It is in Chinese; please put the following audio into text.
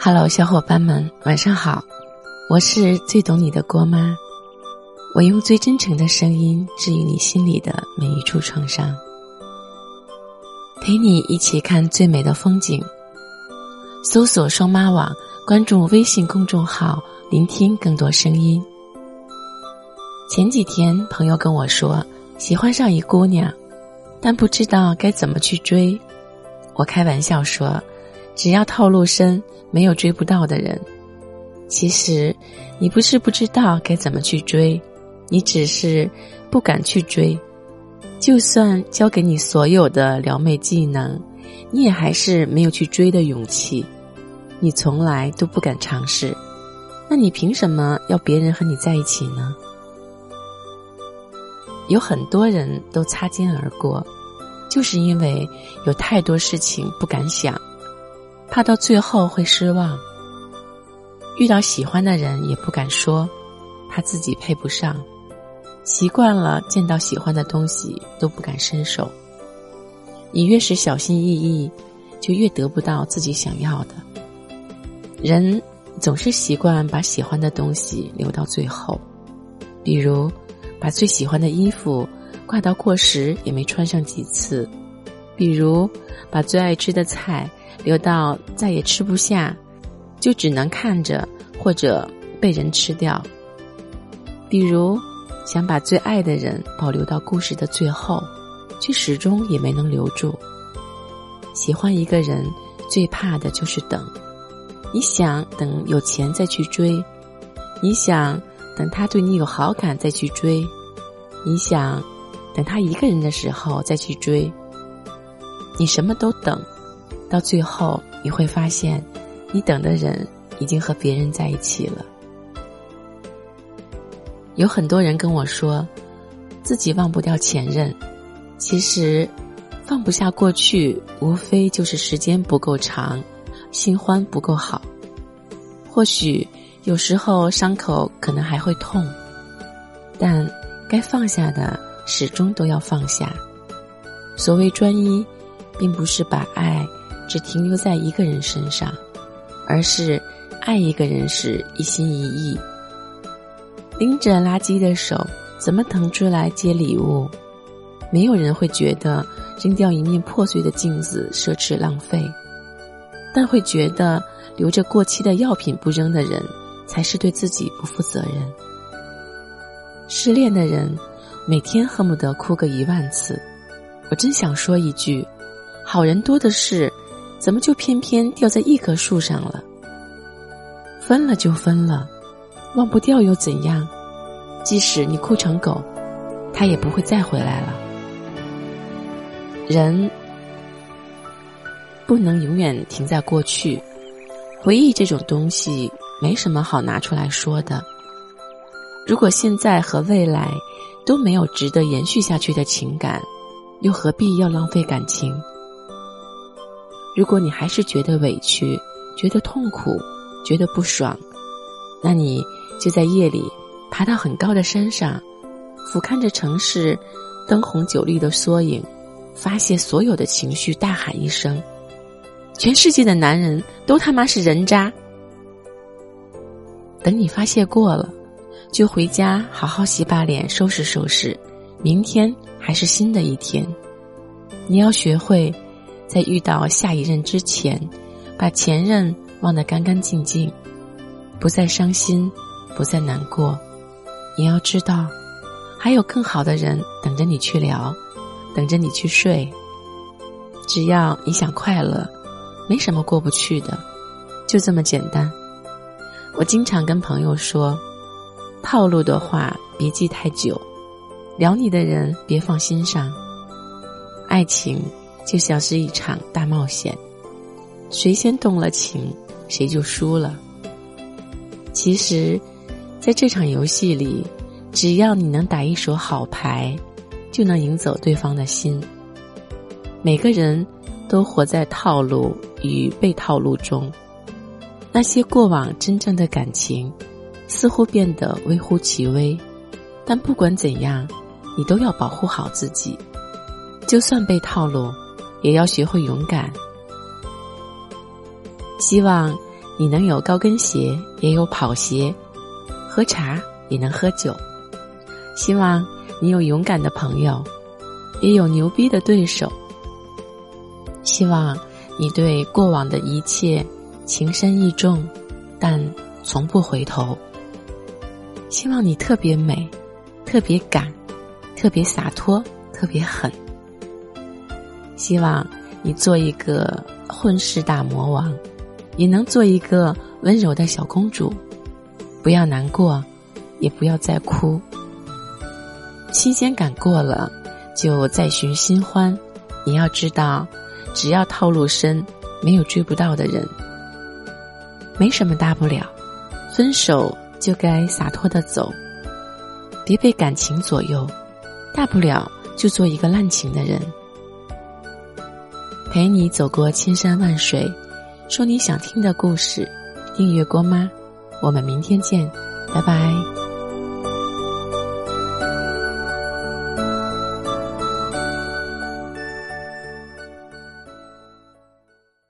Hello，小伙伴们，晚上好！我是最懂你的郭妈，我用最真诚的声音治愈你心里的每一处创伤，陪你一起看最美的风景。搜索“双妈网”，关注微信公众号，聆听更多声音。前几天，朋友跟我说喜欢上一姑娘，但不知道该怎么去追。我开玩笑说。只要套路深，没有追不到的人。其实，你不是不知道该怎么去追，你只是不敢去追。就算教给你所有的撩妹技能，你也还是没有去追的勇气。你从来都不敢尝试，那你凭什么要别人和你在一起呢？有很多人都擦肩而过，就是因为有太多事情不敢想。怕到最后会失望，遇到喜欢的人也不敢说，怕自己配不上。习惯了见到喜欢的东西都不敢伸手。你越是小心翼翼，就越得不到自己想要的。人总是习惯把喜欢的东西留到最后，比如把最喜欢的衣服挂到过时也没穿上几次，比如把最爱吃的菜。留到再也吃不下，就只能看着或者被人吃掉。比如，想把最爱的人保留到故事的最后，却始终也没能留住。喜欢一个人，最怕的就是等。你想等有钱再去追，你想等他对你有好感再去追，你想等他一个人的时候再去追，你什么都等。到最后，你会发现，你等的人已经和别人在一起了。有很多人跟我说，自己忘不掉前任，其实，放不下过去，无非就是时间不够长，新欢不够好。或许有时候伤口可能还会痛，但该放下的始终都要放下。所谓专一，并不是把爱。只停留在一个人身上，而是爱一个人时一心一意。拎着垃圾的手，怎么腾出来接礼物？没有人会觉得扔掉一面破碎的镜子奢侈浪费，但会觉得留着过期的药品不扔的人，才是对自己不负责任。失恋的人，每天恨不得哭个一万次。我真想说一句：好人多的是。怎么就偏偏掉在一棵树上了？分了就分了，忘不掉又怎样？即使你哭成狗，他也不会再回来了。人不能永远停在过去，回忆这种东西没什么好拿出来说的。如果现在和未来都没有值得延续下去的情感，又何必要浪费感情？如果你还是觉得委屈、觉得痛苦、觉得不爽，那你就在夜里爬到很高的山上，俯瞰着城市灯红酒绿的缩影，发泄所有的情绪，大喊一声：“全世界的男人都他妈是人渣！”等你发泄过了，就回家好好洗把脸，收拾收拾，明天还是新的一天。你要学会。在遇到下一任之前，把前任忘得干干净净，不再伤心，不再难过。你要知道，还有更好的人等着你去聊，等着你去睡。只要你想快乐，没什么过不去的，就这么简单。我经常跟朋友说，套路的话别记太久，撩你的人别放心上，爱情。就像是一场大冒险，谁先动了情，谁就输了。其实，在这场游戏里，只要你能打一手好牌，就能赢走对方的心。每个人都活在套路与被套路中，那些过往真正的感情，似乎变得微乎其微。但不管怎样，你都要保护好自己。就算被套路，也要学会勇敢。希望你能有高跟鞋，也有跑鞋；喝茶也能喝酒。希望你有勇敢的朋友，也有牛逼的对手。希望你对过往的一切情深意重，但从不回头。希望你特别美，特别敢，特别洒脱，特别狠。希望你做一个混世大魔王，也能做一个温柔的小公主。不要难过，也不要再哭。新鲜感过了，就再寻新欢。你要知道，只要套路深，没有追不到的人。没什么大不了，分手就该洒脱的走，别被感情左右。大不了就做一个滥情的人，陪你走过千山万水，说你想听的故事。订阅郭妈，我们明天见，拜拜。